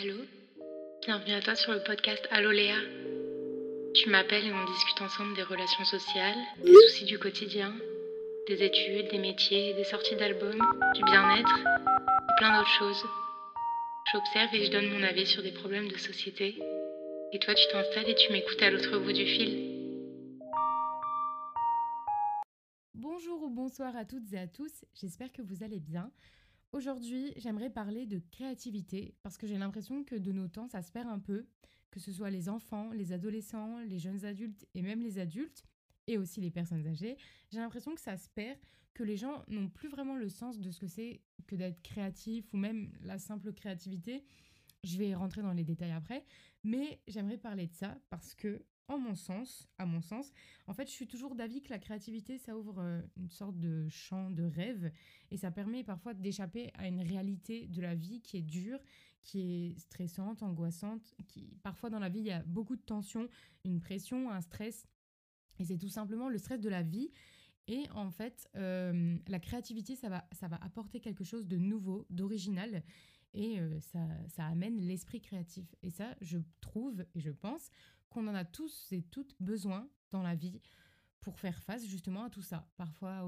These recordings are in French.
Allô? Bienvenue à toi sur le podcast Allô Léa. Tu m'appelles et on discute ensemble des relations sociales, des soucis du quotidien, des études, des métiers, des sorties d'albums, du bien-être et plein d'autres choses. J'observe et je donne mon avis sur des problèmes de société. Et toi, tu t'installes et tu m'écoutes à l'autre bout du fil. Bonsoir à toutes et à tous, j'espère que vous allez bien. Aujourd'hui, j'aimerais parler de créativité parce que j'ai l'impression que de nos temps, ça se perd un peu, que ce soit les enfants, les adolescents, les jeunes adultes et même les adultes et aussi les personnes âgées. J'ai l'impression que ça se perd, que les gens n'ont plus vraiment le sens de ce que c'est que d'être créatif ou même la simple créativité. Je vais rentrer dans les détails après, mais j'aimerais parler de ça parce que en mon sens, à mon sens, en fait, je suis toujours d'avis que la créativité, ça ouvre euh, une sorte de champ de rêve et ça permet parfois d'échapper à une réalité de la vie qui est dure, qui est stressante, angoissante, qui parfois dans la vie, il y a beaucoup de tensions, une pression, un stress. Et c'est tout simplement le stress de la vie. Et en fait, euh, la créativité, ça va, ça va apporter quelque chose de nouveau, d'original. Et ça, ça amène l'esprit créatif. Et ça, je trouve et je pense qu'on en a tous et toutes besoin dans la vie pour faire face justement à tout ça. Parfois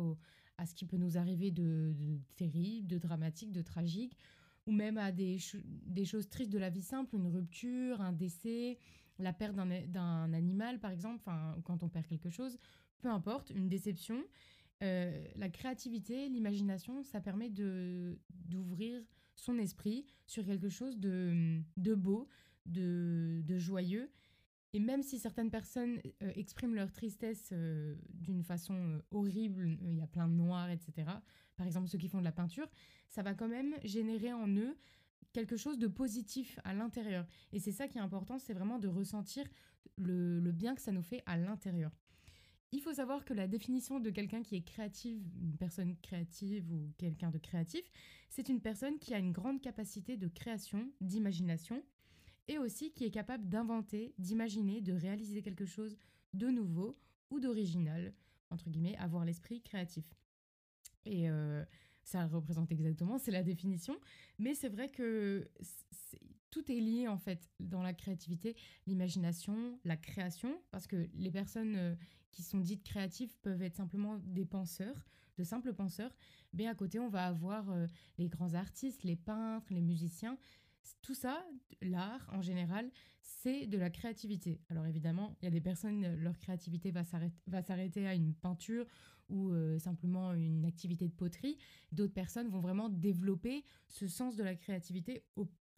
à ce qui peut nous arriver de, terrible, de dramatique, de tragique, ou même à des, choses tristes de la vie simple, une rupture, un décès, la perte d'un animal par exemple, quand on perd quelque chose, peu importe, une déception. La créativité, l'imagination, ça permet d'ouvrir son esprit sur quelque chose de, de beau, de, de joyeux et même si certaines personnes euh, expriment leur tristesse euh, d'une façon euh, horrible, il y a plein de noirs, etc., par exemple ceux qui font de la peinture, ça va quand même générer en eux quelque chose de positif à l'intérieur. Et c'est ça qui est important, c'est vraiment de ressentir le, le, bien que ça nous fait à l'intérieur. Il faut savoir que la définition de quelqu'un qui est créative, une personne créative ou quelqu'un de créatif, c'est une personne qui a une grande capacité de création, d'imagination, et aussi qui est capable d'inventer, d'imaginer, de réaliser quelque chose de nouveau ou d'original, entre guillemets, avoir l'esprit créatif. Et euh, ça représente exactement, c'est la définition, mais c'est vrai que tout est lié en fait dans la créativité, l'imagination, la création, parce que les personnes euh, qui sont dites créatives peuvent être simplement des penseurs, de simples penseurs, mais à côté on va avoir euh, les grands artistes, les peintres, les musiciens tout ça, l'art en général, c'est de la créativité. Alors évidemment, il y a des personnes, leur créativité va s'arrêter à une peinture ou euh, simplement une activité de poterie. D'autres personnes vont vraiment développer ce sens de la créativité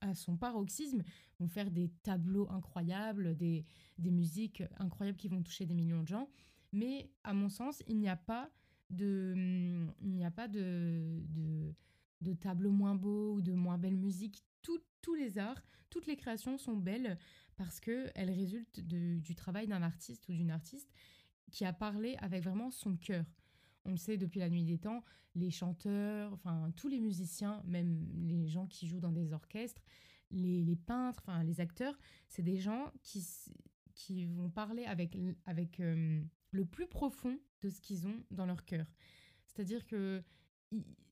à son paroxysme, vont faire des tableaux incroyables, des, musiques incroyables qui vont toucher des millions de gens. Mais à mon sens, il n'y a pas de, il n'y a pas de, de, de tableaux moins beaux ou de moins belle musique tous les arts, toutes les créations sont belles parce qu'elles résultent du travail d'un artiste ou d'une artiste qui a parlé avec vraiment son cœur. On le sait depuis la nuit des temps, les chanteurs, enfin tous les musiciens, même les gens qui jouent dans des orchestres, les, peintres, enfin les acteurs, c'est des gens qui, qui vont parler avec, avec euh, le plus profond de ce qu'ils ont dans leur cœur. C'est-à-dire que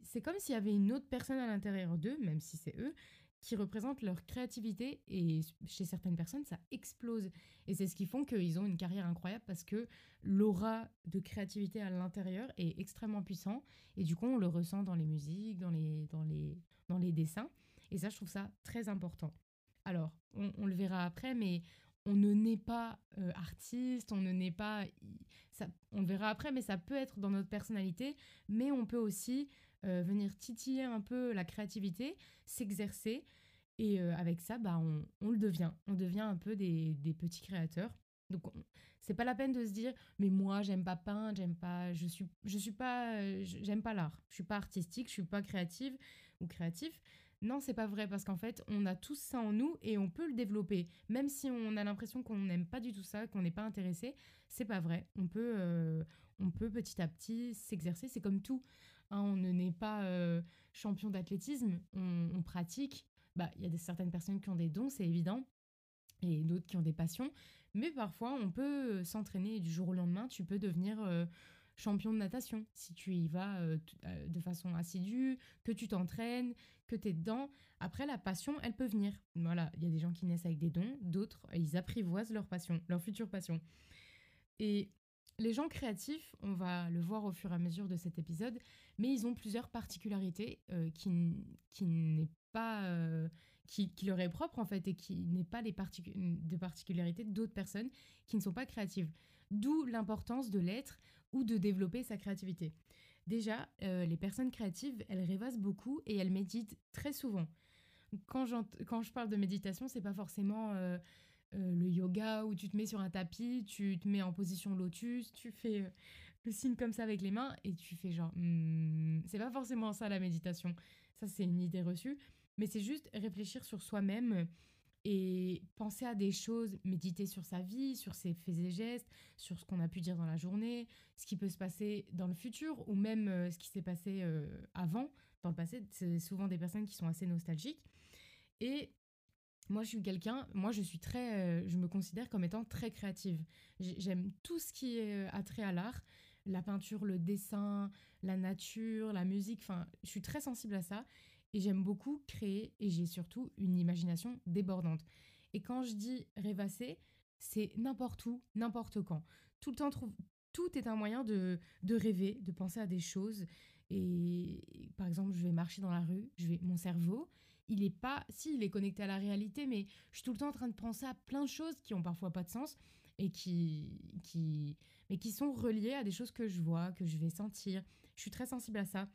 c'est comme s'il y avait une autre personne à l'intérieur d'eux, même si c'est eux, qui représentent leur créativité et chez certaines personnes ça explose et c'est ce qui font qu'ils ont une carrière incroyable parce que l'aura de créativité à l'intérieur est extrêmement puissant et du coup on le ressent dans les musiques, dans les, dans les, dans les dessins et ça je trouve ça très important. Alors on, le verra après mais on ne naît pas euh, artiste, on ne naît pas... Ça, on le verra après mais ça peut être dans notre personnalité mais on peut aussi euh, venir titiller un peu la créativité, s'exercer. Et euh, avec ça, bah, on, le devient. On devient un peu des, petits créateurs. Donc, c'est pas la peine de se dire, mais moi, j'aime pas peindre, j'aime pas, je suis, je suis pas, euh, j'aime pas l'art. Je suis pas artistique, je suis pas créative ou créatif. Non, c'est pas vrai parce qu'en fait, on a tout ça en nous et on peut le développer. Même si on a l'impression qu'on n'aime pas du tout ça, qu'on n'est pas intéressé, c'est pas vrai. On peut, on peut petit à petit s'exercer. C'est comme tout. Hein, on ne naît pas euh, champion d'athlétisme, on, pratique. Bah, il y a des, certaines personnes qui ont des dons, c'est évident, et d'autres qui ont des passions. Mais parfois, on peut euh, s'entraîner du jour au lendemain. Tu peux devenir euh, champion de natation, si tu y vas de façon assidue, que tu t'entraînes, que tu es dedans. Après, la passion, elle peut venir. Voilà, il y a des gens qui naissent avec des dons, d'autres, ils apprivoisent leur passion, leur future passion. Et les gens créatifs, on va le voir au fur et à mesure de cet épisode, mais ils ont plusieurs particularités euh, qui, qui n'est pas qui, leur est propre en fait et qui n'est pas les particularités d'autres personnes qui ne sont pas créatives. D'où l'importance de l'être ou de développer sa créativité. Déjà, euh, les personnes créatives, elles rêvassent beaucoup et elles méditent très souvent. Quand, quand je parle de méditation, c'est pas forcément euh, euh, le yoga où tu te mets sur un tapis, tu te mets en position lotus, tu fais le signe comme ça avec les mains et tu fais genre. Hmm, c'est pas forcément ça la méditation. Ça, c'est une idée reçue. Mais c'est juste réfléchir sur soi-même et penser à des choses, méditer sur sa vie, sur ses faits et gestes, sur ce qu'on a pu dire dans la journée, ce qui peut se passer dans le futur ou même euh, ce qui s'est passé euh, avant, dans le passé. C'est souvent des personnes qui sont assez nostalgiques. Et moi, je suis quelqu'un, moi, je suis très, euh, je me considère comme étant très créative. J'aime tout ce qui est attrait à l'art, la peinture, le dessin, la nature, la musique, enfin, je suis très sensible à ça. Et j'aime beaucoup créer et j'ai surtout une imagination débordante. Et quand je dis rêvasser, c'est n'importe où, n'importe quand. Tout le temps, tout est un moyen de, de rêver, de penser à des choses. Et par exemple, je vais marcher dans la rue, je vais, mon cerveau, il est pas, si, il est connecté à la réalité, mais je suis tout le temps en train de penser à plein de choses qui ont parfois pas de sens et qui, qui, mais qui sont reliées à des choses que je vois, que je vais sentir. Je suis très sensible à ça.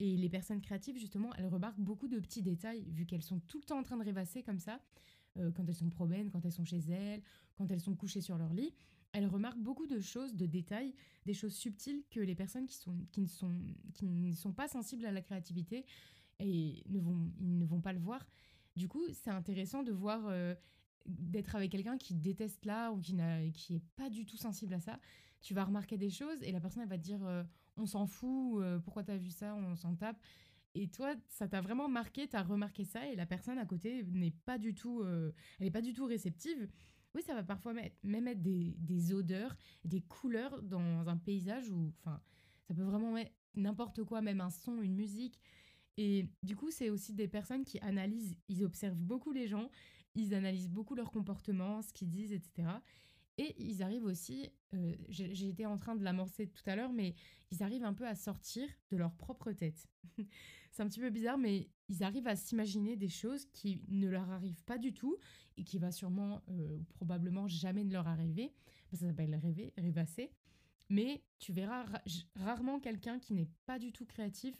Et les personnes créatives, justement, elles remarquent beaucoup de petits détails, vu qu'elles sont tout le temps en train de rêvasser comme ça, euh, quand elles sont promènes, quand elles sont chez elles, quand elles sont couchées sur leur lit. Elles remarquent beaucoup de choses, de détails, des choses subtiles que les personnes qui, sont, qui, ne, sont, qui ne sont pas sensibles à la créativité et ne vont, ils ne vont pas le voir. Du coup, c'est intéressant de voir, euh, d'être avec quelqu'un qui déteste l'art ou qui, n'a, qui est pas du tout sensible à ça. Tu vas remarquer des choses et la personne va te dire euh, on s'en fout, euh, pourquoi t'as vu ça, on s'en tape. Et toi, ça t'a vraiment marqué, t'as remarqué ça, et la personne à côté n'est pas du tout, elle pas du tout réceptive. Oui, ça va parfois même mettre des, des, odeurs, des couleurs dans un paysage où, enfin, ça peut vraiment mettre n'importe quoi, même un son, une musique. Et du coup, c'est aussi des personnes qui analysent, ils observent beaucoup les gens, ils analysent beaucoup leur comportement, ce qu'ils disent, etc. Et ils arrivent aussi, euh, j'ai été en train de l'amorcer tout à l'heure, mais ils arrivent un peu à sortir de leur propre tête. c'est un petit peu bizarre, mais ils arrivent à s'imaginer des choses qui ne leur arrivent pas du tout et qui va sûrement euh, ou probablement jamais ne leur arriver. Ça s'appelle rêver, rêvasser. Mais tu verras rarement quelqu'un qui n'est pas du tout créatif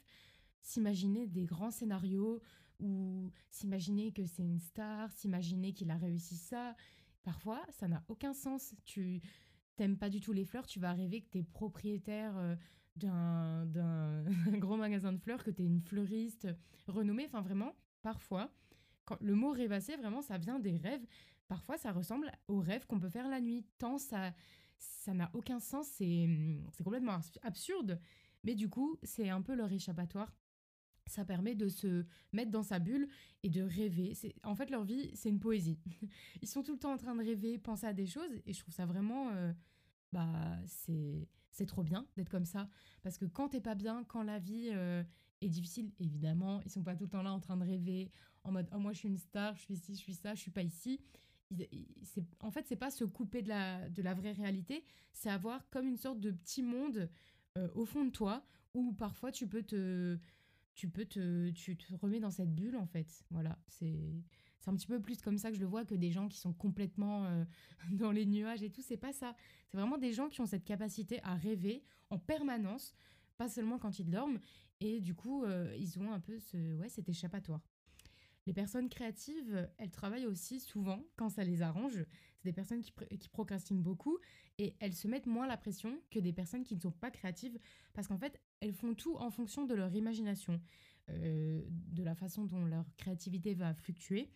s'imaginer des grands scénarios ou s'imaginer que c'est une star, s'imaginer qu'il a réussi ça. Parfois, ça n'a aucun sens. Tu t'aimes pas du tout les fleurs, tu vas rêver que tu es propriétaire euh, d'un, d'un gros magasin de fleurs, que tu es une fleuriste renommée. Enfin, vraiment, parfois, quand le mot rêvasser, vraiment, ça vient des rêves. Parfois, ça ressemble aux rêves qu'on peut faire la nuit. Tant ça ça n'a aucun sens, c'est, c'est complètement absurde. Mais du coup, c'est un peu leur échappatoire ça permet de se mettre dans sa bulle et de rêver. En fait, leur vie, c'est une poésie. Ils sont tout le temps en train de rêver, penser à des choses, et je trouve ça vraiment, euh, bah, c'est, trop bien d'être comme ça. Parce que quand t'es pas bien, quand la vie euh, est difficile, évidemment, ils sont pas tout le temps là en train de rêver, en mode, oh moi je suis une star, je suis ici, je suis ça, je suis pas ici. En fait, c'est pas se couper de la, de la vraie réalité, c'est avoir comme une sorte de petit monde euh, au fond de toi où parfois tu peux te tu peux te, tu te remets dans cette bulle en fait. Voilà, c'est un petit peu plus comme ça que je le vois que des gens qui sont complètement euh, dans les nuages et tout. C'est pas ça. C'est vraiment des gens qui ont cette capacité à rêver en permanence, pas seulement quand ils dorment. Et du coup, euh, ils ont un peu ce, ouais, cet échappatoire. Les personnes créatives, elles travaillent aussi souvent quand ça les arrange. C'est des personnes qui, procrastinent beaucoup et elles se mettent moins la pression que des personnes qui ne sont pas créatives parce qu'en fait, elles font tout en fonction de leur imagination, euh, de la façon dont leur créativité va fluctuer.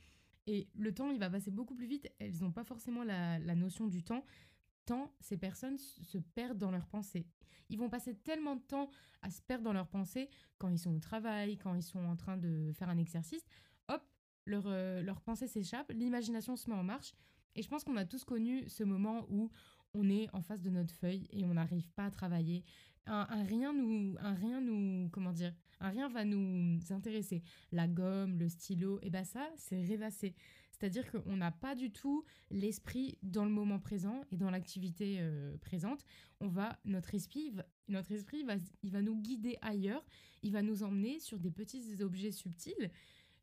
Et le temps, il va passer beaucoup plus vite. Elles n'ont pas forcément la, notion du temps, tant ces personnes se perdent dans leurs pensées. Ils vont passer tellement de temps à se perdre dans leurs pensées quand ils sont au travail, quand ils sont en train de faire un exercice. Leur, euh, leur pensée s'échappe, l'imagination se met en marche. Et je pense qu'on a tous connu ce moment où on est en face de notre feuille et on n'arrive pas à travailler un, rien nous, un rien nous, comment dire, un rien va nous intéresser. La gomme, le stylo, et ben ça, c'est rêvasser. C'est-à-dire qu'on n'a pas du tout l'esprit dans le moment présent et dans l'activité euh, présente. On va, notre esprit, notre esprit va, il va nous guider ailleurs. Il va nous emmener sur des petits objets subtils.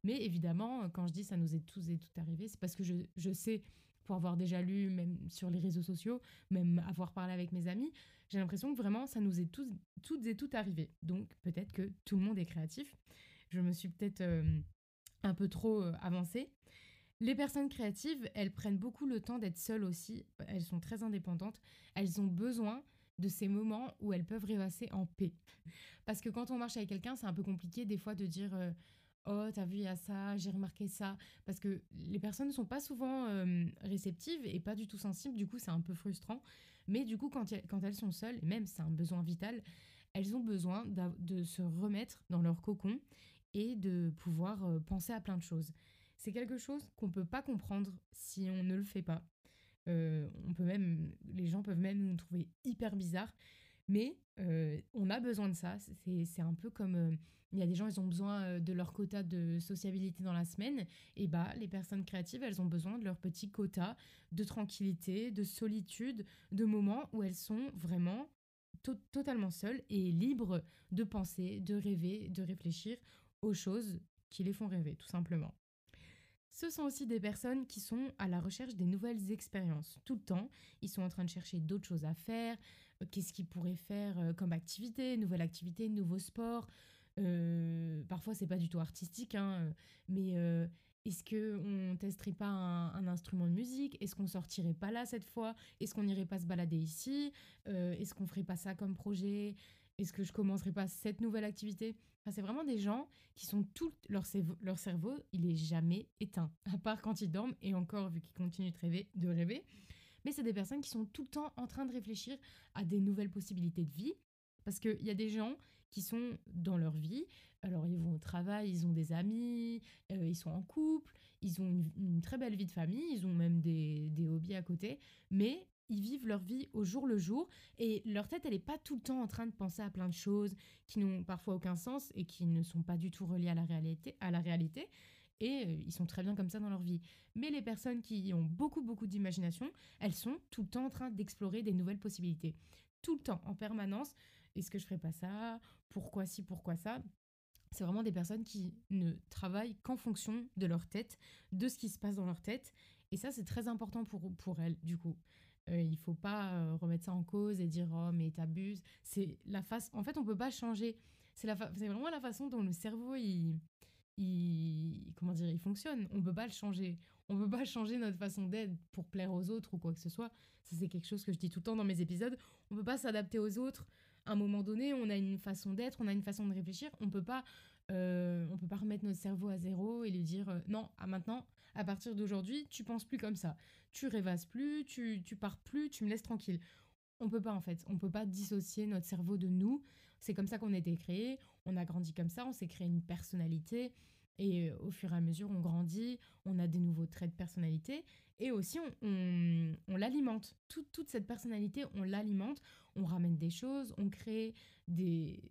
Mais évidemment, quand je dis ça nous est tous et toutes arrivé, c'est parce que je, je sais pour avoir déjà lu, même sur les réseaux sociaux, même avoir parlé avec mes amis, j'ai l'impression que vraiment ça nous est tous, toutes et toutes arrivé. Donc peut-être que tout le monde est créatif. Je me suis peut-être euh, un peu trop euh, avancée. Les personnes créatives, elles prennent beaucoup le temps d'être seules aussi. Elles sont très indépendantes. Elles ont besoin de ces moments où elles peuvent rêvasser en paix. Parce que quand on marche avec quelqu'un, c'est un peu compliqué des fois de dire euh, Oh, t'as vu, il y a ça, j'ai remarqué ça. Parce que les personnes ne sont pas souvent euh, réceptives et pas du tout sensibles. Du coup, c'est un peu frustrant. Mais du coup, quand, quand elles sont seules, et même c'est un besoin vital, elles ont besoin de se remettre dans leur cocon et de pouvoir euh, penser à plein de choses. C'est quelque chose qu'on ne peut pas comprendre si on ne le fait pas. Euh, on peut même, les gens peuvent même nous trouver hyper bizarres, mais on a besoin de ça. C'est un peu comme il y a des gens, ils ont besoin euh, de leur quota de sociabilité dans la semaine. Et bah, les personnes créatives, elles ont besoin de leur petit quota de tranquillité, de solitude, de moments où elles sont vraiment totalement seules et libres de penser, de rêver, de réfléchir aux choses qui les font rêver, tout simplement. Ce sont aussi des personnes qui sont à la recherche des nouvelles expériences. Tout le temps, ils sont en train de chercher d'autres choses à faire, euh, qu'est-ce qu'ils pourraient faire euh, comme activité, nouvelle activité, nouveau sport, euh, parfois, c'est pas du tout artistique, hein, mais euh, est-ce qu'on testerait pas un, instrument de musique? Est-ce qu'on sortirait pas là cette fois? Est-ce qu'on n'irait pas se balader ici? Euh, Est-ce qu'on ferait pas ça comme projet? Est-ce que je commencerais pas cette nouvelle activité? Enfin, C'est vraiment des gens qui sont tout leur, cerveau, leur cerveau, il est jamais éteint, à part quand ils dorment et encore vu qu'ils continuent de rêver, de rêver. Mais c'est des personnes qui sont tout le temps en train de réfléchir à des nouvelles possibilités de vie. Parce qu'il y a des gens qui sont dans leur vie. Alors ils vont au travail, ils ont des amis, euh, ils sont en couple, ils ont une, très belle vie de famille, ils ont même des, des, hobbies à côté, mais ils vivent leur vie au jour le jour et leur tête, elle n'est pas tout le temps en train de penser à plein de choses qui n'ont parfois aucun sens et qui ne sont pas du tout reliées à la réalité. À la réalité et euh, ils sont très bien comme ça dans leur vie. Mais les personnes qui ont beaucoup, beaucoup d'imagination, elles sont tout le temps en train d'explorer des nouvelles possibilités. Tout le temps, en permanence. Est-ce que je ferais pas ça? Pourquoi si, pourquoi ça? C'est vraiment des personnes qui ne travaillent qu'en fonction de leur tête, de ce qui se passe dans leur tête. Et ça, c'est très important pour, pour elles, du coup. Euh, il faut pas euh, remettre ça en cause et dire oh mais t'abuses. C'est la face. En fait, on peut pas changer. C'est la vraiment la façon dont le cerveau il, comment dire il fonctionne. On peut pas le changer. On peut pas changer notre façon d'être pour plaire aux autres ou quoi que ce soit. Ça c'est quelque chose que je dis tout le temps dans mes épisodes. On peut pas s'adapter aux autres à un moment donné, on a une façon d'être, on a une façon de réfléchir. On peut pas, euh, peut pas remettre notre cerveau à zéro et lui dire euh, non, à maintenant, à partir d'aujourd'hui, tu penses plus comme ça. Tu rêvasses plus, tu, tu pars plus, tu me laisses tranquille. On peut pas en fait, on peut pas dissocier notre cerveau de nous. C'est comme ça qu'on a été créé, on a grandi comme ça, on s'est créé une personnalité. Et euh, au fur et à mesure, on grandit, on a des nouveaux traits de personnalité. Et aussi, on, on, l'alimente. toute cette personnalité, on l'alimente. On ramène des choses, on crée, des,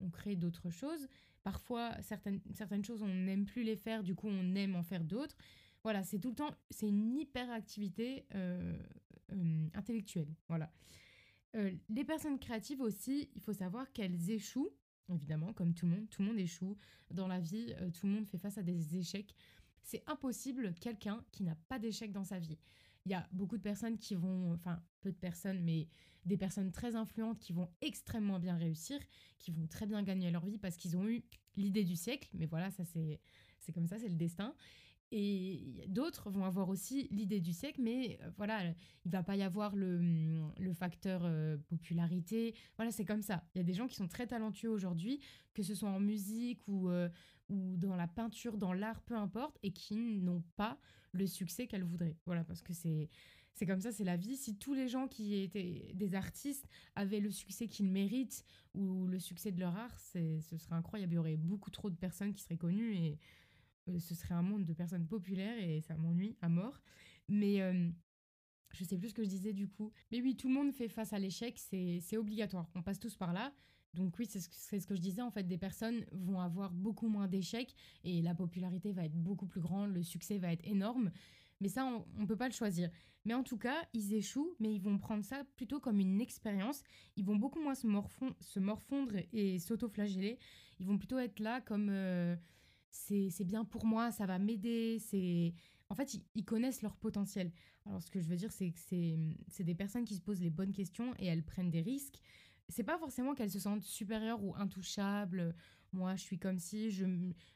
on, crée d'autres choses. Parfois, certaines, certaines choses, on n'aime plus les faire, du coup, on aime en faire d'autres. Voilà, c'est tout le temps, c'est une hyperactivité euh, euh, intellectuelle. Voilà. les personnes créatives aussi, il faut savoir qu'elles échouent évidemment, comme tout le monde. Tout le monde échoue dans la vie, euh, tout le monde fait face à des échecs. C'est impossible quelqu'un qui n'a pas d'échecs dans sa vie. Il y a beaucoup de personnes qui vont, enfin peu de personnes, mais des personnes très influentes qui vont extrêmement bien réussir, qui vont très bien gagner leur vie parce qu'ils ont eu l'idée du siècle. Mais voilà, ça c'est c'est comme ça, c'est le destin. Et d'autres vont avoir aussi l'idée du siècle, mais euh, voilà, il va pas y avoir le, le facteur euh, popularité. Voilà, c'est comme ça. Il y a des gens qui sont très talentueux aujourd'hui, que ce soit en musique ou, euh, ou dans la peinture, dans l'art, peu importe, et qui n'ont pas le succès qu'elles voudraient. Voilà, parce que c'est c'est comme ça, c'est la vie. Si tous les gens qui étaient des artistes avaient le succès qu'ils méritent ou le succès de leur art, ce serait incroyable. Il y aurait beaucoup trop de personnes qui seraient connues et ce serait un monde de personnes populaires et ça m'ennuie à mort. Mais, euh, je sais plus ce que je disais du coup. Mais oui, tout le monde fait face à l'échec, c'est obligatoire. On passe tous par là. Donc oui, c'est ce, ce, que je disais, en fait, des personnes vont avoir beaucoup moins d'échecs et la popularité va être beaucoup plus grande, le succès va être énorme. Mais ça, on ne peut pas le choisir. Mais en tout cas, ils échouent, mais ils vont prendre ça plutôt comme une expérience. Ils vont beaucoup moins se, morfondre, se morfondre et s'auto-flageller. Ils vont plutôt être là comme euh, c'est bien pour moi, ça va m'aider. C'est En fait, ils, connaissent leur potentiel. Alors, ce que je veux dire, c'est que c'est des personnes qui se posent les bonnes questions et elles prennent des risques. C'est pas forcément qu'elles se sentent supérieures ou intouchables moi je suis comme si je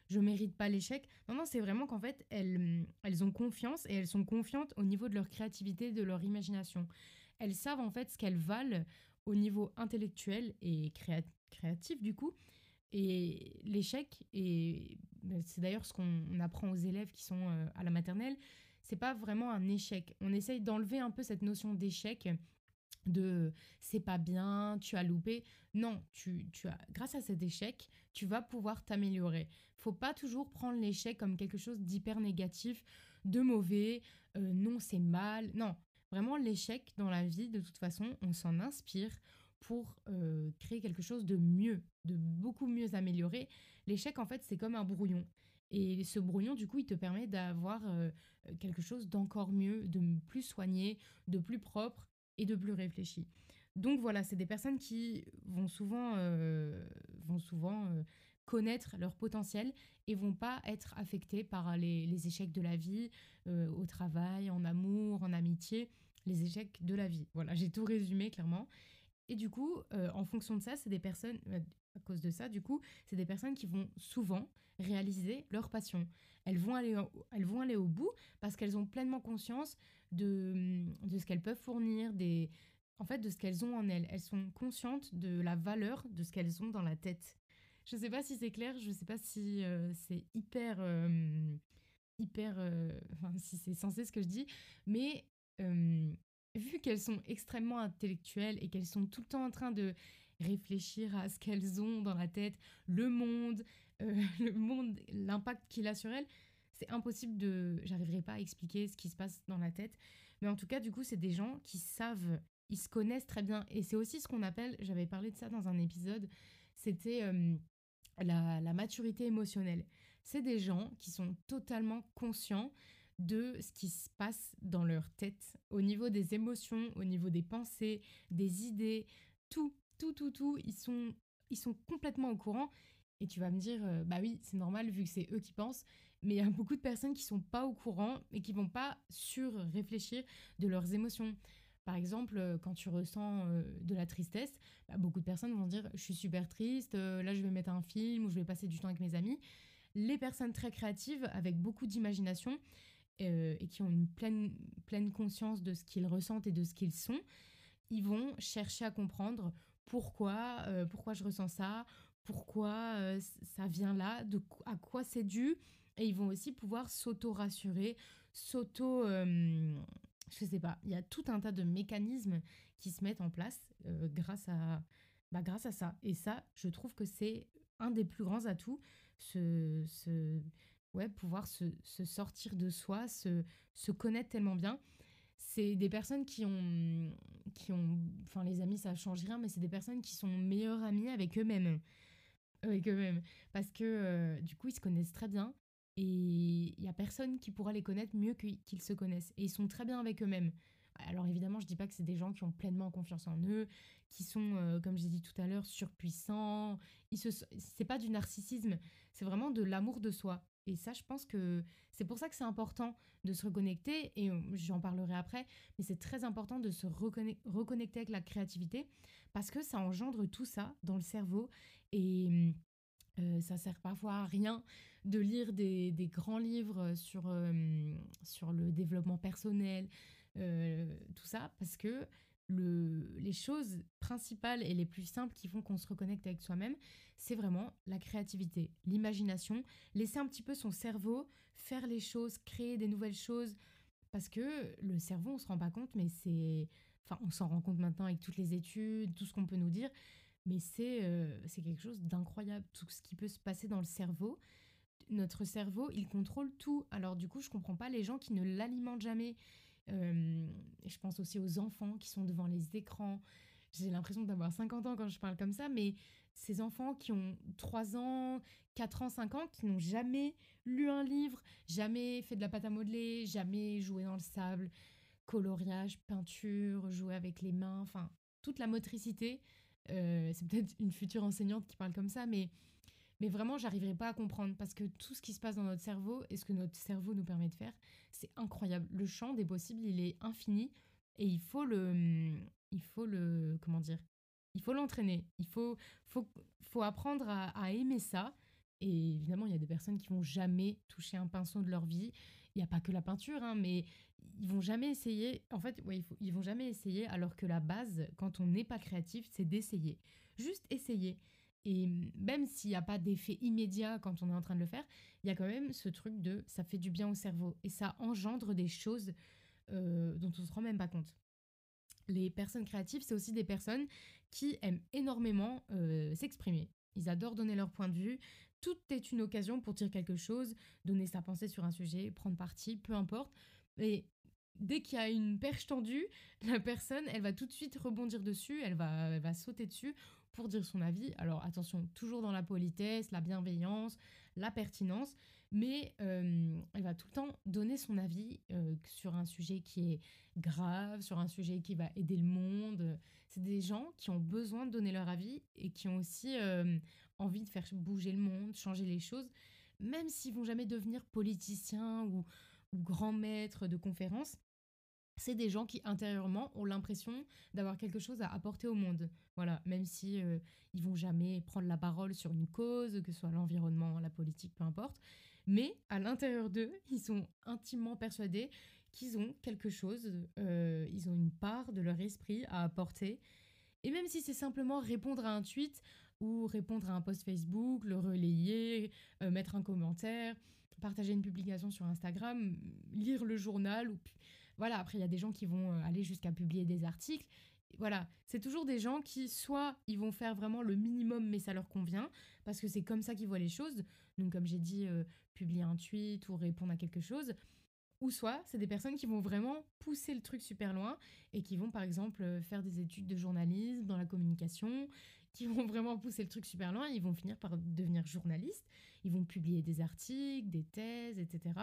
je mérite pas l'échec. Non non, c'est vraiment qu'en fait elles elles ont confiance et elles sont confiantes au niveau de leur créativité, de leur imagination. Elles savent en fait ce qu'elles valent au niveau intellectuel et créatif du coup. Et l'échec ben, c'est d'ailleurs ce qu'on apprend aux élèves qui sont euh, à la maternelle, c'est pas vraiment un échec. On essaye d'enlever un peu cette notion d'échec de c'est pas bien, tu as loupé. Non, tu, tu as grâce à cet échec, tu vas pouvoir t'améliorer. Faut pas toujours prendre l'échec comme quelque chose d'hyper négatif, de mauvais, euh, non, c'est mal. Non, vraiment l'échec dans la vie de toute façon, on s'en inspire pour euh, créer quelque chose de mieux, de beaucoup mieux amélioré. L'échec en fait, c'est comme un brouillon. Et ce brouillon, du coup, il te permet d'avoir euh, quelque chose d'encore mieux, de plus soigné, de plus propre et de plus réfléchi. Donc voilà, c'est des personnes qui vont souvent, euh, vont souvent euh, connaître leur potentiel et vont pas être affectées par les, échecs de la vie, euh, au travail, en amour, en amitié, les échecs de la vie. Voilà, j'ai tout résumé clairement. Et du coup, en fonction de ça, c'est des personnes, à cause de ça, du coup, c'est des personnes qui vont souvent réaliser leur passion. Elles vont aller, elles vont aller au bout parce qu'elles ont pleinement conscience de, de ce qu'elles peuvent fournir, des, en fait, de ce qu'elles ont en elles. Elles sont conscientes de la valeur de ce qu'elles ont dans la tête. Je ne sais pas si c'est clair, je ne sais pas si euh, c'est hyper, euh, hyper, euh, enfin, si c'est censé ce que je dis, mais vu qu'elles sont extrêmement intellectuelles et qu'elles sont tout le temps en train de réfléchir à ce qu'elles ont dans la tête, le monde, le monde, l'impact qu'il a sur elles, c'est impossible de. J'arriverai pas à expliquer ce qui se passe dans la tête. Mais en tout cas, du coup, c'est des gens qui savent, ils se connaissent très bien. Et c'est aussi ce qu'on appelle, j'avais parlé de ça dans un épisode, c'était euh, la, la maturité émotionnelle. C'est des gens qui sont totalement conscients de ce qui se passe dans leur tête, au niveau des émotions, au niveau des pensées, des idées, tout, tout, tout, tout. Ils sont, ils sont complètement au courant. Et tu vas me dire, euh, bah oui, c'est normal vu que c'est eux qui pensent mais il y a beaucoup de personnes qui sont pas au courant et qui vont pas sur-réfléchir de leurs émotions. Par exemple, euh, quand tu ressens euh, de la tristesse, bah, beaucoup de personnes vont dire je suis super triste, là je vais mettre un film ou je vais passer du temps avec mes amis. Les personnes très créatives, avec beaucoup d'imagination et qui ont une pleine, pleine conscience de ce qu'ils ressentent et de ce qu'ils sont, ils vont chercher à comprendre pourquoi, pourquoi je ressens ça, pourquoi ça vient là, de, à quoi c'est dû et ils vont aussi pouvoir s'auto-rassurer, s'auto... Euh, je sais pas, il y a tout un tas de mécanismes qui se mettent en place euh, grâce, à, bah, grâce à ça. Et ça, je trouve que c'est un des plus grands atouts, ce, ce, ouais, pouvoir se, se, sortir de soi, se, se connaître tellement bien. C'est des personnes qui ont, qui ont, enfin les amis ça change rien, mais c'est des personnes qui sont meilleurs amis avec eux-mêmes, avec eux-mêmes, parce que euh, du coup ils se connaissent très bien, et il n'y a personne qui pourra les connaître mieux qu'ils se connaissent. Et ils sont très bien avec eux-mêmes. Alors évidemment, je ne dis pas que c'est des gens qui ont pleinement confiance en eux, qui sont, euh, comme j'ai dit tout à l'heure, surpuissants. Ce n'est pas du narcissisme, c'est vraiment de l'amour de soi. Et ça, je pense que c'est pour ça que c'est important de se reconnecter, et euh, j'en parlerai après, mais c'est très important de se reconnecter avec la créativité, parce que ça engendre tout ça dans le cerveau, et euh, ça sert parfois à rien de lire des, grands livres sur, euh, sur le développement personnel, euh, tout ça, parce que le, les choses principales et les plus simples qui font qu'on se reconnecte avec soi-même, c'est vraiment la créativité, l'imagination, laisser un petit peu son cerveau faire les choses, créer des nouvelles choses, parce que le cerveau, on se rend pas compte, mais c'est... Enfin, on s'en rend compte maintenant avec toutes les études, tout ce qu'on peut nous dire, mais c'est c'est quelque chose d'incroyable, tout ce qui peut se passer dans le cerveau. Notre cerveau, il contrôle tout. Alors du coup, je comprends pas les gens qui ne l'alimentent jamais, je pense aussi aux enfants qui sont devant les écrans. J'ai l'impression d'avoir 50 ans quand je parle comme ça, mais ces enfants qui ont 3 ans, 4 ans, 5 ans, qui n'ont jamais lu un livre, jamais fait de la pâte à modeler, jamais joué dans le sable, coloriage, peinture, jouer avec les mains, enfin, toute la motricité. Euh, c'est peut-être une future enseignante qui parle comme ça, mais, mais vraiment, j'arriverai pas à comprendre parce que tout ce qui se passe dans notre cerveau et ce que notre cerveau nous permet de faire, c'est incroyable. Le champ des possibles, il est infini et il faut le, il faut le, comment dire, il faut l'entraîner. Il faut, faut, faut apprendre à, aimer ça. Et évidemment, il y a des personnes qui vont jamais toucher un pinceau de leur vie. Il n'y a pas que la peinture, hein, mais ils vont jamais essayer. En fait, ouais, il ils vont jamais essayer. Alors que la base, quand on n'est pas créatif, c'est d'essayer. Juste essayer. Et même s'il n'y a pas d'effet immédiat quand on est en train de le faire, il y a quand même ce truc de ça fait du bien au cerveau et ça engendre des choses euh, dont on ne se rend même pas compte les personnes créatives, c'est aussi des personnes qui aiment énormément euh, s'exprimer. Ils adorent donner leur point de vue. Tout est une occasion pour dire quelque chose, donner sa pensée sur un sujet, prendre parti, peu importe. Et dès qu'il y a une perche tendue, la personne, elle va tout de suite rebondir dessus, elle va, elle va sauter dessus pour dire son avis. Alors attention, toujours dans la politesse, la bienveillance, la pertinence, mais euh, elle va tout le temps donner son avis euh, sur un sujet qui est grave, sur un sujet qui va aider le monde. C'est des gens qui ont besoin de donner leur avis et qui ont aussi euh, envie de faire bouger le monde, changer les choses, même s'ils vont jamais devenir politiciens ou, ou grands maîtres de conférences c'est des gens qui intérieurement ont l'impression d'avoir quelque chose à apporter au monde. Voilà, même si ils vont jamais prendre la parole sur une cause, que ce soit l'environnement, la politique, peu importe, mais à l'intérieur d'eux, ils sont intimement persuadés qu'ils ont quelque chose, euh, ils ont une part de leur esprit à apporter. Et même si c'est simplement répondre à un tweet ou répondre à un post Facebook, le relayer, euh, mettre un commentaire, partager une publication sur Instagram, lire le journal, ou voilà, après il y a des gens qui vont euh, aller jusqu'à publier des articles. Voilà, c'est toujours des gens qui, soit ils vont faire vraiment le minimum, mais ça leur convient, parce que c'est comme ça qu'ils voient les choses. Donc, comme j'ai dit, euh, publier un tweet ou répondre à quelque chose. Ou soit, c'est des personnes qui vont vraiment pousser le truc super loin et qui vont, par exemple, euh, faire des études de journalisme dans la communication, qui vont vraiment pousser le truc super loin. Ils vont finir par devenir journalistes. Ils vont publier des articles, des thèses, etc.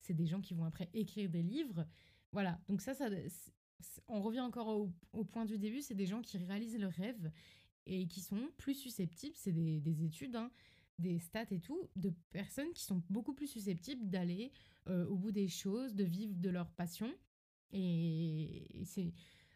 C'est des gens qui vont après écrire des livres. Voilà, donc ça, on revient encore au, point du début, c'est des gens qui réalisent leurs rêves et qui sont plus susceptibles, c'est des, études, hein, des stats et tout, de personnes qui sont beaucoup plus susceptibles d'aller euh, au bout des choses, de vivre de leur passion. et c'est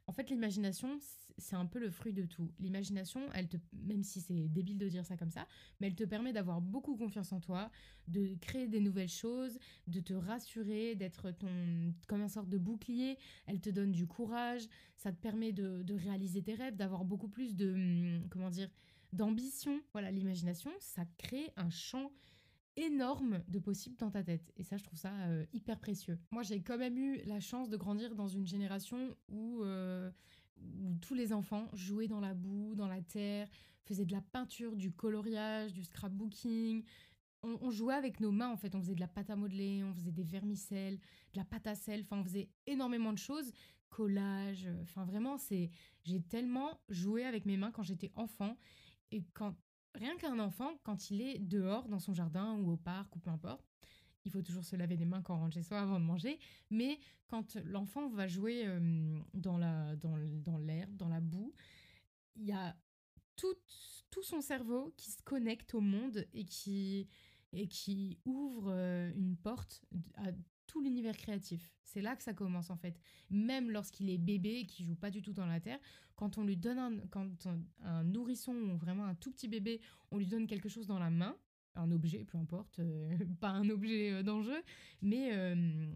en fait, l'imagination, c'est un peu le fruit de tout. L'imagination, elle te, même si c'est débile de dire ça comme ça, mais elle te permet d'avoir beaucoup confiance en toi, de créer des nouvelles choses, de te rassurer, d'être ton comme un sorte de bouclier. Elle te donne du courage, ça te permet de, de réaliser tes rêves, d'avoir beaucoup plus de hum, comment dire d'ambition. Voilà, l'imagination, ça crée un champ énorme de possibles dans ta tête. Et ça, je trouve ça euh, hyper précieux. Moi, j'ai quand même eu la chance de grandir dans une génération où, euh, où tous les enfants jouaient dans la boue, dans la terre, faisaient de la peinture, du coloriage, du scrapbooking. On, jouait avec nos mains, en fait. On faisait de la pâte à modeler, on faisait des vermicelles, de la pâte à sel. Enfin, on faisait énormément de choses. Collage. Euh, enfin, vraiment, c'est... J'ai tellement joué avec mes mains quand j'étais enfant. Et quand Rien qu'un enfant, quand il est dehors, dans son jardin ou au parc ou peu importe, il faut toujours se laver les mains quand on rentre chez soi avant de manger, mais quand l'enfant va jouer euh, dans l'herbe, dans la boue, il y a tout, tout son cerveau qui se connecte au monde et qui, et qui ouvre euh, une porte à tout l'univers créatif. C'est là que ça commence en fait. Même lorsqu'il est bébé et qu'il joue pas du tout dans la terre, quand on lui donne un, quand un nourrisson ou vraiment un tout petit bébé, on lui donne quelque chose dans la main, un objet, peu importe, euh, pas un objet euh, d'enjeu, mais euh,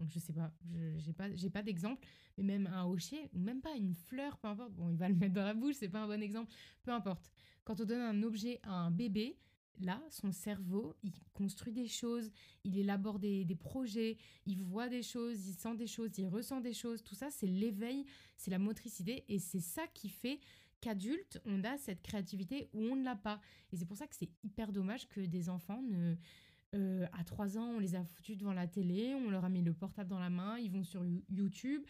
je sais pas, j'ai pas, pas d'exemple, mais même un hocher, ou même pas une fleur, peu importe, bon, il va le mettre dans la bouche, c'est pas un bon exemple, peu importe. Quand on donne un objet à un bébé, Là, son cerveau, il construit des choses, il élabore des, projets, il voit des choses, il sent des choses, il ressent des choses. Tout ça, c'est l'éveil, c'est la motricité. Et c'est ça qui fait qu'adulte, on a cette créativité ou on ne l'a pas. Et c'est pour ça que c'est hyper dommage que des enfants ne... Euh, à 3 ans, on les a foutus devant la télé, on leur a mis le portable dans la main, ils vont sur YouTube,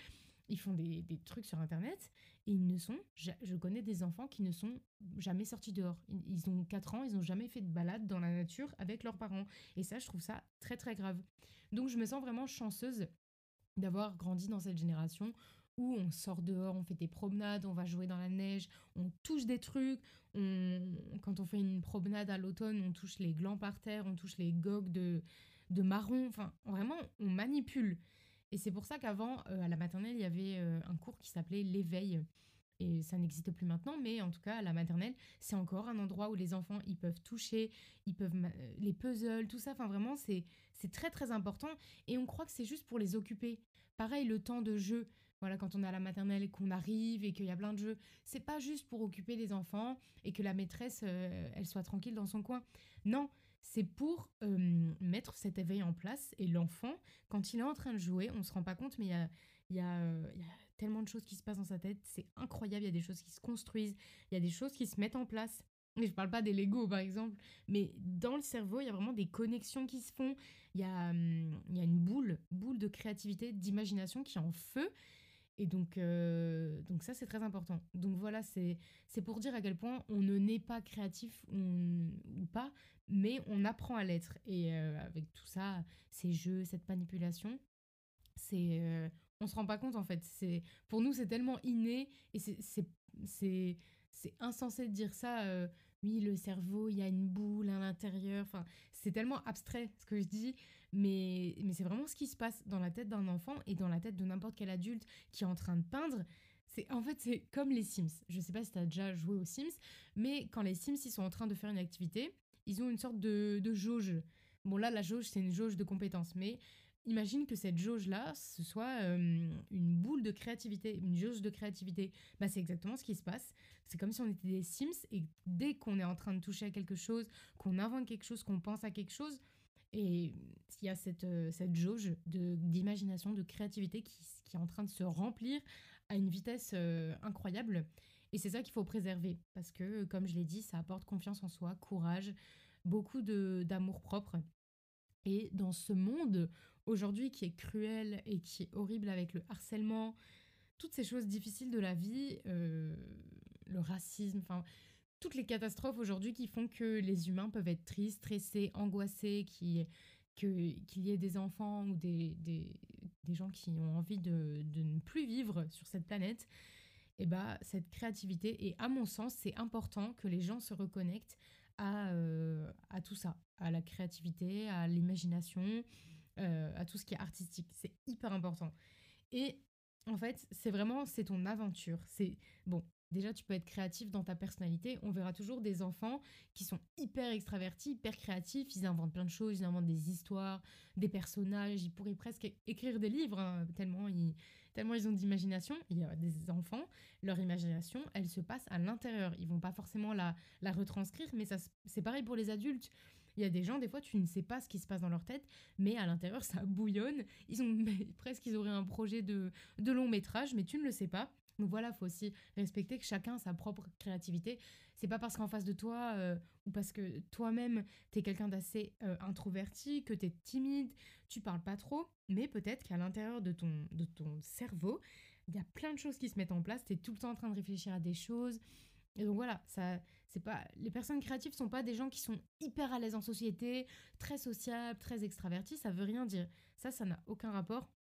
ils font des, trucs sur Internet et ils ne sont, je connais des enfants qui ne sont jamais sortis dehors. Ils ont 4 ans, ils n'ont jamais fait de balade dans la nature avec leurs parents. Et ça, je trouve ça très très grave. Donc je me sens vraiment chanceuse d'avoir grandi dans cette génération où on sort dehors, on fait des promenades, on va jouer dans la neige, on touche des trucs, quand on fait une promenade à l'automne, on touche les glands par terre, on touche les gogues de, de marron, enfin vraiment on manipule. Et c'est pour ça qu'avant, euh, à la maternelle, il y avait euh, un cours qui s'appelait l'éveil. Et ça n'existe plus maintenant, mais en tout cas, à la maternelle, c'est encore un endroit où les enfants, ils peuvent toucher, ils peuvent euh, les puzzles, tout ça. Enfin, vraiment, c'est très, très important. Et on croit que c'est juste pour les occuper. Pareil, le temps de jeu. Voilà, quand on est à la maternelle qu'on arrive et qu'il y a plein de jeux, c'est pas juste pour occuper les enfants et que la maîtresse, elle soit tranquille dans son coin. Non, c'est pour mettre cet éveil en place. Et l'enfant, quand il est en train de jouer, on ne se rend pas compte, mais il y a, tellement de choses qui se passent dans sa tête. C'est incroyable. Il y a des choses qui se construisent. Il y a des choses qui se mettent en place. Et je parle pas des Lego par exemple, mais dans le cerveau, il y a vraiment des connexions qui se font. Il y a, il y a une boule, boule de créativité, d'imagination qui est en feu. Et donc, donc ça, c'est très important. Donc voilà, c'est pour dire à quel point on ne naît pas créatif ou pas, mais on apprend à l'être. Et euh, avec tout ça, ces jeux, cette manipulation, c'est euh, on se rend pas compte en fait. C'est pour nous c'est tellement inné et c'est c'est insensé de dire ça. Euh, oui, le cerveau, il y a une boule à l'intérieur. Enfin, c'est tellement abstrait ce que je dis, mais, c'est vraiment ce qui se passe dans la tête d'un enfant et dans la tête de n'importe quel adulte qui est en train de peindre. C'est en fait c'est comme les Sims. Je sais pas si tu as déjà joué aux Sims, mais quand les Sims ils sont en train de faire une activité, ils ont une sorte de, jauge. Bon, là, la jauge, c'est une jauge de compétences, mais imagine que cette jauge-là, ce soit euh, une boule de créativité, une jauge de créativité. Bah, c'est exactement ce qui se passe. C'est comme si on était des Sims et dès qu'on est en train de toucher à quelque chose, qu'on invente quelque chose, qu'on pense à quelque chose, et il y a cette, euh, cette jauge d'imagination, de, créativité qui, qui, est en train de se remplir à une vitesse euh, incroyable. Et c'est ça qu'il faut préserver parce que, comme je l'ai dit, ça apporte confiance en soi, courage, beaucoup d'amour propre. Et dans ce monde aujourd'hui qui est cruel et qui est horrible avec le harcèlement, toutes ces choses difficiles de la vie, euh, le racisme, enfin toutes les catastrophes aujourd'hui qui font que les humains peuvent être tristes, stressés, angoissés, qu'il y ait des enfants ou des, des, gens qui ont envie de, de, ne plus vivre sur cette planète, et eh bah, cette créativité, et à mon sens, c'est important que les gens se reconnectent à, euh, à tout ça, à la créativité, à l'imagination, euh, à tout ce qui est artistique. C'est hyper important. Et en fait, c'est vraiment, c'est ton aventure. C'est bon, Déjà, tu peux être créatif dans ta personnalité. On verra toujours des enfants qui sont hyper extravertis, hyper créatifs. Ils inventent plein de choses, ils inventent des histoires, des personnages. Ils pourraient presque écrire des livres, hein, tellement, ils, ont d'imagination. Il y a des enfants, leur imagination, elle se passe à l'intérieur. Ils vont pas forcément la, retranscrire, mais c'est pareil pour les adultes. Il y a des gens, des fois, tu ne sais pas ce qui se passe dans leur tête, mais à l'intérieur, ça bouillonne. Ils ont presque, ils auraient un projet de, de long métrage, mais tu ne le sais pas. Donc voilà, il faut aussi respecter que chacun a sa propre créativité. C'est pas parce qu'en face de toi, euh, ou parce que toi-même, tu es quelqu'un d'assez euh, introverti, que tu es timide, tu parles pas trop, mais peut-être qu'à l'intérieur de ton, de ton cerveau, il y a plein de choses qui se mettent en place, tu es tout le temps en train de réfléchir à des choses. Et donc voilà, ça, c'est pas, les personnes créatives sont pas des gens qui sont hyper à l'aise en société, très sociables, très extravertis, ça veut rien dire. Ça, ça n'a aucun rapport.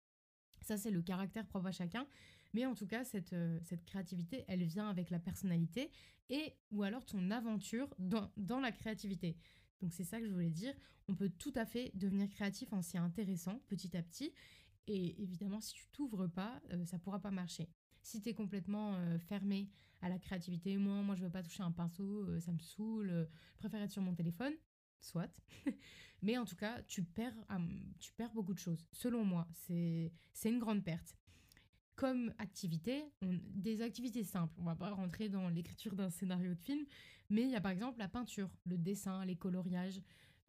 Ça, c'est le caractère propre à chacun. Mais en tout cas, cette, euh, cette créativité, elle vient avec la personnalité et ou alors ton aventure dans, dans la créativité. Donc c'est ça que je voulais dire. On peut tout à fait devenir créatif en s'y intéressant petit à petit. Et évidemment, si tu t'ouvres pas, euh, ça pourra pas marcher. Si tu es complètement euh, fermé à la créativité, moi, moi je veux pas toucher un pinceau, ça me saoule, je préfère être sur mon téléphone, soit. Mais en tout cas, tu perds, tu perds beaucoup de choses. Selon moi, c'est une grande perte comme activité, des activités simples. On va pas rentrer dans l'écriture d'un scénario de film, mais il y a par exemple la peinture, le dessin, les coloriages.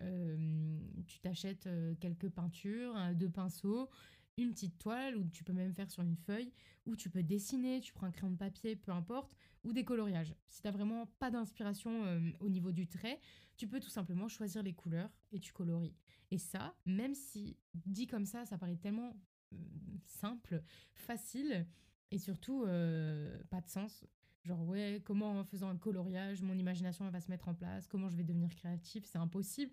Euh, tu t'achètes euh, quelques peintures, deux pinceaux, une petite toile, ou tu peux même faire sur une feuille, ou tu peux dessiner, tu prends un crayon de papier, peu importe, ou des coloriages. Si tu n'as vraiment pas d'inspiration euh, au niveau du trait, tu peux tout simplement choisir les couleurs et tu colories. Et ça, même si dit comme ça, ça paraît tellement simple, facile et surtout pas de sens. Genre, ouais, comment en faisant un coloriage, mon imagination va se mettre en place, comment je vais devenir créatif, c'est impossible.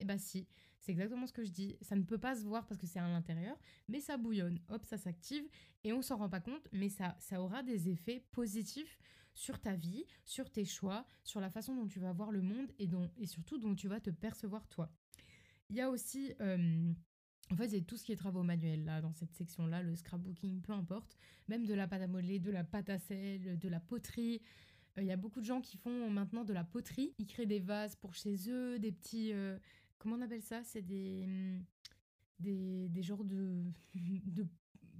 Eh bah si, c'est exactement ce que je dis. Ça ne peut pas se voir parce que c'est à l'intérieur, mais ça bouillonne. Hop, ça s'active et on s'en rend pas compte, mais ça, ça aura des effets positifs sur ta vie, sur tes choix, sur la façon dont tu vas voir le monde et, dont, et surtout dont tu vas te percevoir toi. Il y a aussi, euh, en fait, c'est tout ce qui est travaux manuels là, dans cette section-là, le scrapbooking, peu importe, même de la pâte à modeler, de la pâte à sel, de la poterie. Euh, il y a beaucoup de gens qui font maintenant de la poterie. Ils créent des vases pour chez eux, des petits. Euh, comment on appelle ça? C'est des, hmm, des, des genres de, de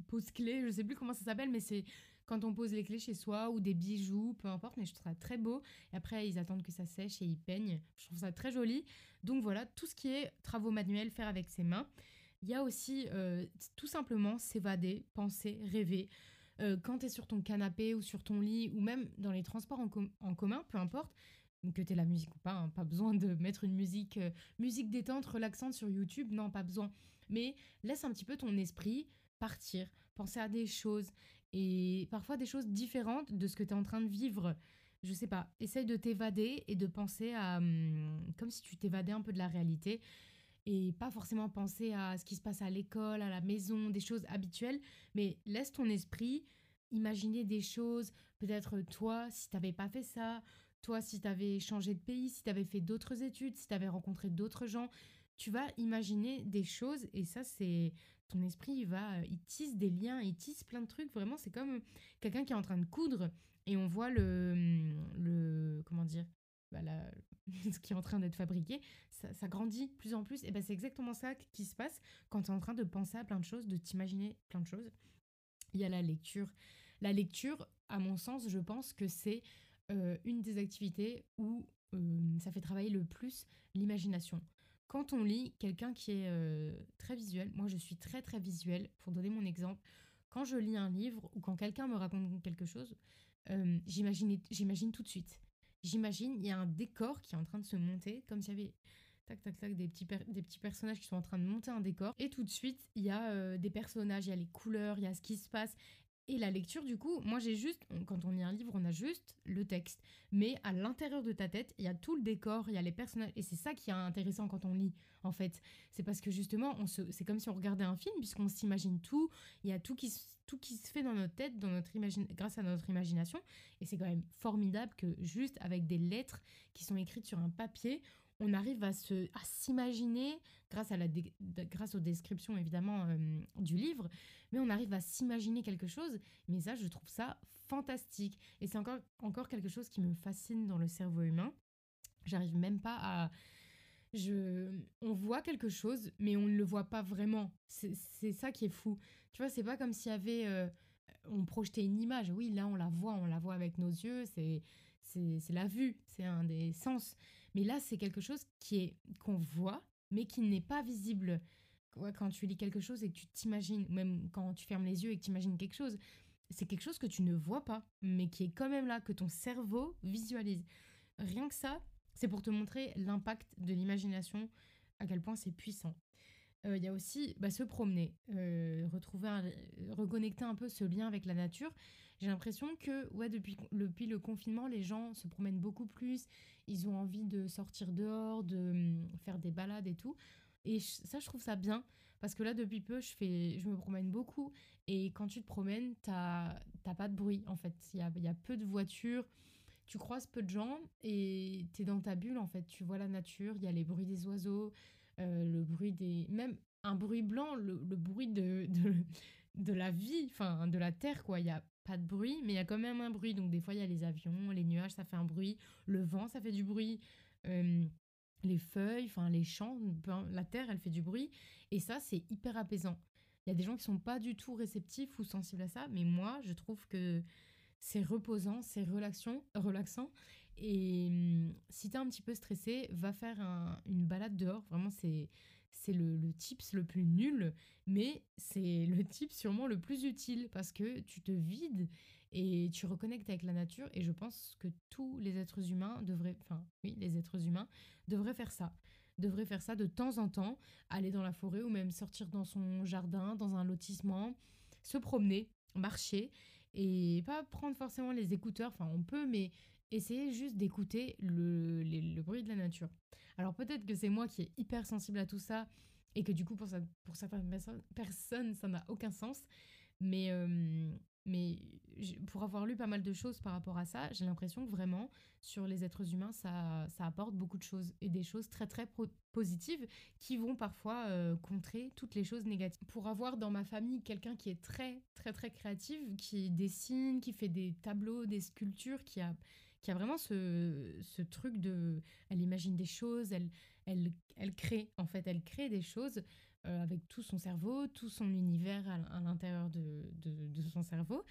pose-clés, je sais plus comment ça s'appelle, mais c'est quand on pose les clés chez soi ou des bijoux, peu importe, mais je trouve ça très beau. Et après, ils attendent que ça sèche et ils peignent. Je trouve ça très joli. Donc voilà, tout ce qui est travaux manuels, faire avec ses mains. Il y a aussi euh, tout simplement s'évader, penser, rêver. Euh, quand tu es sur ton canapé ou sur ton lit ou même dans les transports en, commun, peu importe, que tu la musique ou pas, hein, pas besoin de mettre une musique, euh, musique détente, relaxante sur YouTube, non, pas besoin. Mais laisse un petit peu ton esprit partir, penser à des choses et parfois des choses différentes de ce que tu es en train de vivre. Je sais pas, essaye de t'évader et de penser à. Hum, comme si tu t'évadais un peu de la réalité et pas forcément penser à ce qui se passe à l'école, à la maison, des choses habituelles, mais laisse ton esprit imaginer des choses. Peut-être toi, si tu n'avais pas fait ça, toi, si tu avais changé de pays, si tu avais fait d'autres études, si tu avais rencontré d'autres gens, tu vas imaginer des choses et ça, c'est ton esprit, il va, il tisse des liens, il tisse plein de trucs. Vraiment, c'est comme quelqu'un qui est en train de coudre et on voit le, le comment dire, bah ce qui est en train d'être fabriqué, ça, grandit plus en plus. Et ben c'est exactement ça qui se passe quand tu es en train de penser à plein de choses, de t'imaginer plein de choses. Il y a la lecture. La lecture, à mon sens, je pense que c'est euh, une des activités où euh, ça fait travailler le plus l'imagination. Quand on lit quelqu'un qui est euh, très visuel, moi je suis très très visuel, pour donner mon exemple, quand je lis un livre ou quand quelqu'un me raconte quelque chose, j'imagine tout de suite. J'imagine, il y a un décor qui est en train de se monter, comme s'il y avait tac tac tac des petits, des petits personnages qui sont en train de monter un décor. Et tout de suite, il y a euh, des personnages, il y a les couleurs, il y a ce qui se passe. Et la lecture, du coup, moi j'ai juste, quand on lit un livre, on a juste le texte. Mais à l'intérieur de ta tête, il y a tout le décor, il y a les personnages. Et c'est ça qui est intéressant quand on lit, en fait. C'est parce que justement, c'est comme si on regardait un film, puisqu'on s'imagine tout. Il y a tout qui, tout qui se fait dans notre tête, dans notre imagine, grâce à notre imagination. Et c'est quand même formidable que juste avec des lettres qui sont écrites sur un papier, on arrive à se à s'imaginer grâce à la grâce aux descriptions évidemment euh, du livre mais on arrive à s'imaginer quelque chose mais ça je trouve ça fantastique. Et c'est encore encore quelque chose qui me fascine dans le cerveau humain. J'arrive même pas à je on voit quelque chose mais on ne le voit pas vraiment. C'est ça qui est fou. Tu vois c'est pas comme s'il y avait euh, on projetait une image. Oui là on la voit on la voit avec nos yeux c'est c'est la vue c'est un des sens mais là, c'est quelque chose qui est qu'on voit, mais qui n'est pas visible. quand tu lis quelque chose et que tu t'imagines, même quand tu fermes les yeux et que tu imagines quelque chose, c'est quelque chose que tu ne vois pas, mais qui est quand même là, que ton cerveau visualise. Rien que ça, c'est pour te montrer l'impact de l'imagination, à quel point c'est puissant. Euh, il y a aussi bah, se promener, euh, retrouver, reconnecter un peu ce lien avec la nature. J'ai l'impression que ouais, depuis, depuis le confinement, les gens se promènent beaucoup plus, ils ont envie de sortir dehors, de hum, faire des balades et tout. Et ça, je trouve ça bien, parce que là, depuis peu, je, fais, je me promène beaucoup, et quand tu te promènes, t'as pas de bruit, en fait. Il y a, y a peu de voitures, tu croises peu de gens, et tu es dans ta bulle, en fait. Tu vois la nature, il y a les bruits des oiseaux, euh, le bruit des... Même un bruit blanc, le, bruit de, de, de la vie, enfin de la terre, quoi. Il y a pas de bruit, mais il y a quand même un bruit. Donc des fois, il y a les avions, les nuages, ça fait un bruit. Le vent, ça fait du bruit. les feuilles, enfin les champs, la terre, elle fait du bruit. Et ça, c'est hyper apaisant. Il y a des gens qui sont pas du tout réceptifs ou sensibles à ça, mais moi, je trouve que c'est reposant, c'est relaxant, relaxant. Et si tu es un petit peu stressé, va faire une balade dehors. Vraiment, c'est c'est le, le tips le plus nul, mais c'est le tip sûrement le plus utile parce que tu te vides et tu reconnectes avec la nature et je pense que tous les êtres humains devraient, enfin oui, les êtres humains devraient faire ça. devrait faire ça de temps en temps, aller dans la forêt ou même sortir dans son jardin, dans un lotissement, se promener, marcher et pas prendre forcément les écouteurs, enfin on peut, mais essayer juste d'écouter le, bruit de la nature. Alors peut-être que c'est moi qui est hyper sensible à tout ça et que du coup pour certaines personnes ça n'a aucun sens, mais, euh, mais pour avoir lu pas mal de choses par rapport à ça, j'ai l'impression que vraiment, sur les êtres humains, ça, ça apporte beaucoup de choses et des choses très très positives qui vont parfois euh, contrer toutes les choses négatives. Pour avoir dans ma famille quelqu'un qui est très très très créative, qui dessine, qui fait des tableaux, des sculptures, qui a, qui a vraiment ce, ce truc de... Elle imagine des choses, elle, elle, elle crée en fait, elle crée des choses. Euh, avec tout son cerveau, tout son univers à, l'intérieur de, de, son cerveau,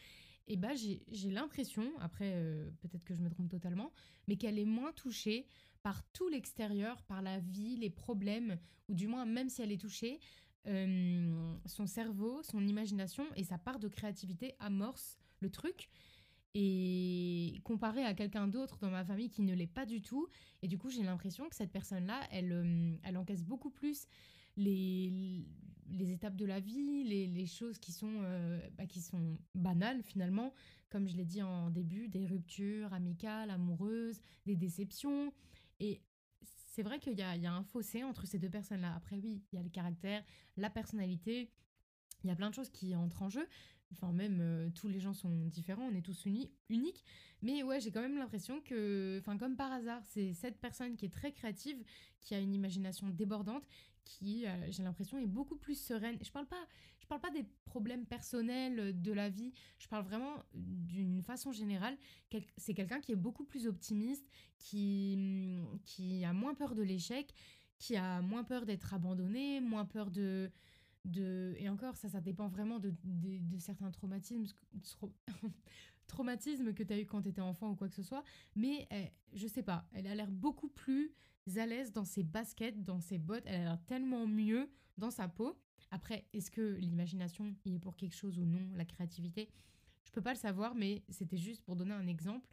et bah j'ai l'impression, après euh, peut-être que je me trompe totalement, mais qu'elle est moins touchée par tout l'extérieur, par la vie, les problèmes, ou du moins même si elle est touchée, euh, son cerveau, son imagination et sa part de créativité amorce le truc. Et comparé à quelqu'un d'autre dans ma famille qui ne l'est pas du tout, et du coup j'ai l'impression que cette personne-là, elle, elle encaisse beaucoup plus les, les étapes de la vie, les, les choses qui sont, euh, bah, qui sont banales finalement, comme je l'ai dit en début, des ruptures amicales, amoureuses, des déceptions. Et c'est vrai qu'il y a, y a un fossé entre ces deux personnes-là. Après, oui, il y a le caractère, la personnalité, il y a plein de choses qui entrent en jeu. Enfin, même euh, tous les gens sont différents, on est tous unis, uniques. Mais ouais, j'ai quand même l'impression que, enfin, comme par hasard, c'est cette personne qui est très créative, qui a une imagination débordante, qui, euh, j'ai l'impression, est beaucoup plus sereine. Je parle pas, je parle pas des problèmes personnels de la vie. Je parle vraiment d'une façon générale. C'est quelqu'un qui est beaucoup plus optimiste, qui, qui a moins peur de l'échec, qui a moins peur d'être abandonné, moins peur de, Et encore, ça, ça dépend vraiment de, certains traumatismes, que tu as eu quand tu étais enfant ou quoi que ce soit. Mais eh, je sais pas, elle a l'air beaucoup plus à l'aise dans ses baskets, dans ses bottes. Elle a l'air tellement mieux dans sa peau. Après, est-ce que l'imagination y est pour quelque chose ou non, la créativité? Je peux pas le savoir, mais c'était juste pour donner un exemple.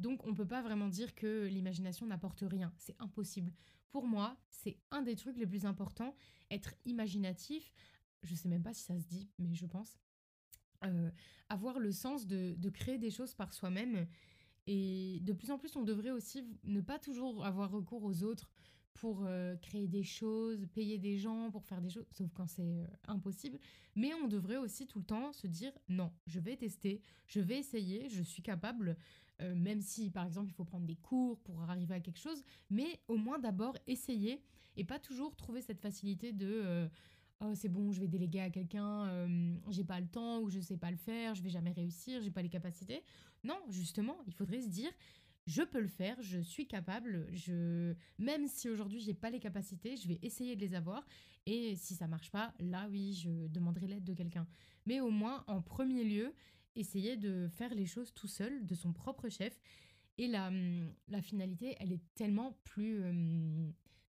Donc, on peut pas vraiment dire que l'imagination n'apporte rien. C'est impossible. Pour moi, c'est un des trucs les plus importants. Être imaginatif, je sais même pas si ça se dit, mais je pense. Euh, avoir le sens de, de créer des choses par soi-même et de plus en plus, on devrait aussi ne pas toujours avoir recours aux autres pour euh, créer des choses, payer des gens pour faire des choses, sauf quand c'est euh, impossible. Mais on devrait aussi tout le temps se dire non, je vais tester, je vais essayer, je suis capable, euh, même si par exemple il faut prendre des cours pour arriver à quelque chose, mais au moins d'abord essayer et pas toujours trouver cette facilité de oh c'est bon, je vais déléguer à quelqu'un, j'ai pas le temps ou je sais pas le faire, je vais jamais réussir, j'ai pas les capacités. Non, justement, il faudrait se dire je peux le faire, je suis capable, je même si aujourd'hui j'ai pas les capacités, je vais essayer de les avoir et si ça marche pas, là oui, je demanderai l'aide de quelqu'un. Mais au moins en premier lieu, essayer de faire les choses tout seul, de son propre chef et la, la finalité, elle est tellement plus euh,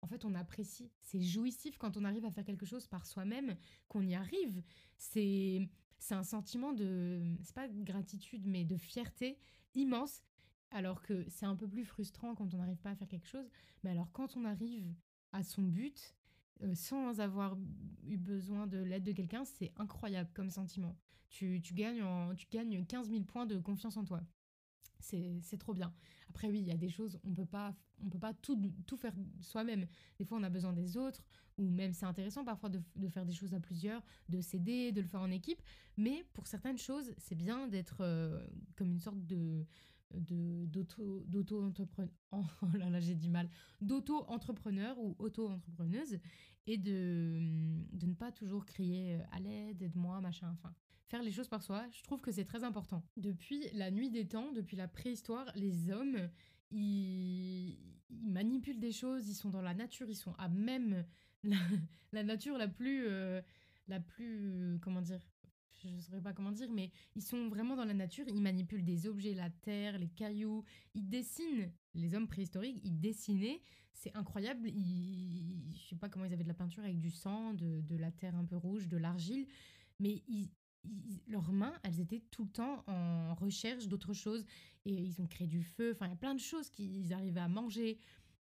en fait, on apprécie. C'est jouissif quand on arrive à faire quelque chose par soi-même, qu'on y arrive. C'est c'est un sentiment de, c'est pas de gratitude, mais de fierté immense. Alors que c'est un peu plus frustrant quand on n'arrive pas à faire quelque chose. Mais alors quand on arrive à son but, euh, sans avoir eu besoin de l'aide de quelqu'un, c'est incroyable comme sentiment. Tu, tu, gagnes en, tu gagnes 15 000 points de confiance en toi. C'est trop bien. Après, oui, il y a des choses, on peut pas, on peut pas tout, tout faire soi-même. Des fois, on a besoin des autres, ou même c'est intéressant parfois de, de, faire des choses à plusieurs, de s'aider, de le faire en équipe. Mais pour certaines choses, c'est bien d'être euh, comme une sorte de d'auto d'auto entrepreneur oh là là j'ai du mal d'auto entrepreneur ou auto entrepreneuse et de de ne pas toujours crier euh, à l'aide aide-moi machin enfin faire les choses par soi, je trouve que c'est très important. Depuis la nuit des temps, depuis la préhistoire, les hommes, ils, manipulent des choses, ils sont dans la nature, ils sont à même la, nature la plus... Euh, la plus... comment dire je ne saurais pas comment dire, mais ils sont vraiment dans la nature, ils manipulent des objets, la terre, les cailloux, ils dessinent. Les hommes préhistoriques, ils dessinaient, c'est incroyable. Ils, je sais pas comment ils avaient de la peinture avec du sang, de, de la terre un peu rouge, de l'argile, mais ils, leurs mains, elles étaient tout le temps en recherche d'autres choses et ils ont créé du feu. Enfin, il y a plein de choses qu'ils arrivaient à manger.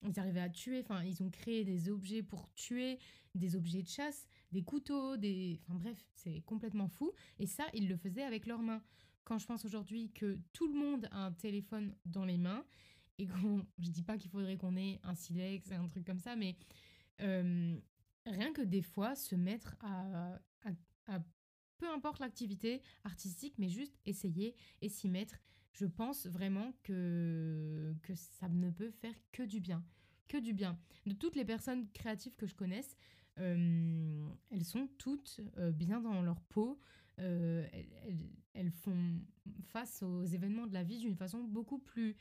ils arrivaient à tuer, enfin, ils ont créé des objets pour tuer, des objets de chasse, des couteaux, des... Enfin bref, c'est complètement fou. Et ça, ils le faisaient avec leurs mains. Quand je pense aujourd'hui que tout le monde a un téléphone dans les mains, et qu'on... Je dis pas qu'il faudrait qu'on ait un silex, un truc comme ça, mais euh, rien que des fois, se mettre à, à peu importe l'activité artistique, mais juste essayer et s'y mettre je pense vraiment que, que ça ne peut faire que du bien. Que du bien. De toutes les personnes créatives que je connaisse, elles sont toutes euh, bien dans leur peau. Euh, elles, font face aux événements de la vie d'une façon beaucoup plus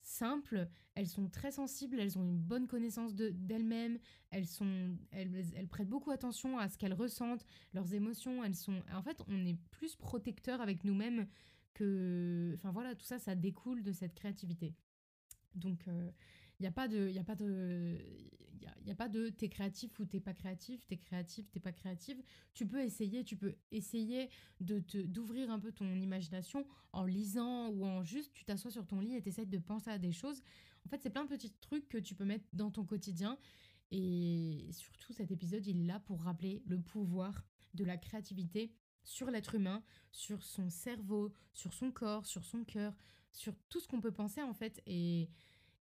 simple. Elles sont très sensibles, elles ont une bonne connaissance d'elles-mêmes, elles, sont, elles, elles, prêtent beaucoup attention à ce qu'elles ressentent, leurs émotions. Elles sont, en fait, on est plus protecteur avec nous-mêmes Enfin voilà, tout ça, ça découle de cette créativité. Donc, il n'y a pas de... Y a pas de il y a, pas de t'es créatif ou t'es pas créatif, t'es créatif, t'es pas créative. Tu peux essayer, tu peux essayer de te d'ouvrir un peu ton imagination en lisant ou en juste tu t'assois sur ton lit et t'essayes de penser à des choses. En fait, c'est plein de petits trucs que tu peux mettre dans ton quotidien. Et surtout, cet épisode, il est là pour rappeler le pouvoir de la créativité sur l'être humain, sur son cerveau, sur son corps, sur son cœur, sur tout ce qu'on peut penser en fait. Et,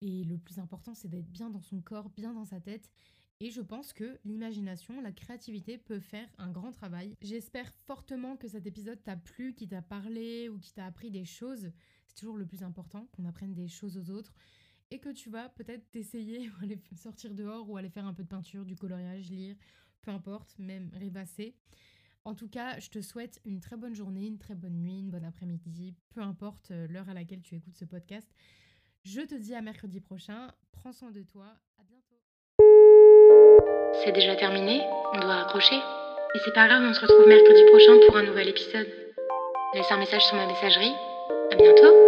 et le plus important, c'est d'être bien dans son corps, bien dans sa tête. Et je pense que l'imagination, la créativité peut faire un grand travail. J'espère fortement que cet épisode t'a plu, qu'il t'a parlé ou qu'il t'a appris des choses. C'est toujours le plus important, qu'on apprenne des choses aux autres. Et que tu vas peut-être t'essayer, aller sortir dehors ou aller faire un peu de peinture, du coloriage, lire, peu importe, même rêvasser. En tout cas, je te souhaite une très bonne journée, une très bonne nuit, une bonne après-midi, peu importe euh, l'heure à laquelle tu écoutes ce podcast. Je te dis à mercredi prochain. Prends soin de toi. À bientôt. C'est déjà terminé. On doit raccrocher. Et c'est pas grave, on se retrouve mercredi prochain pour un nouvel épisode. Laisse un message sur ma messagerie. À bientôt.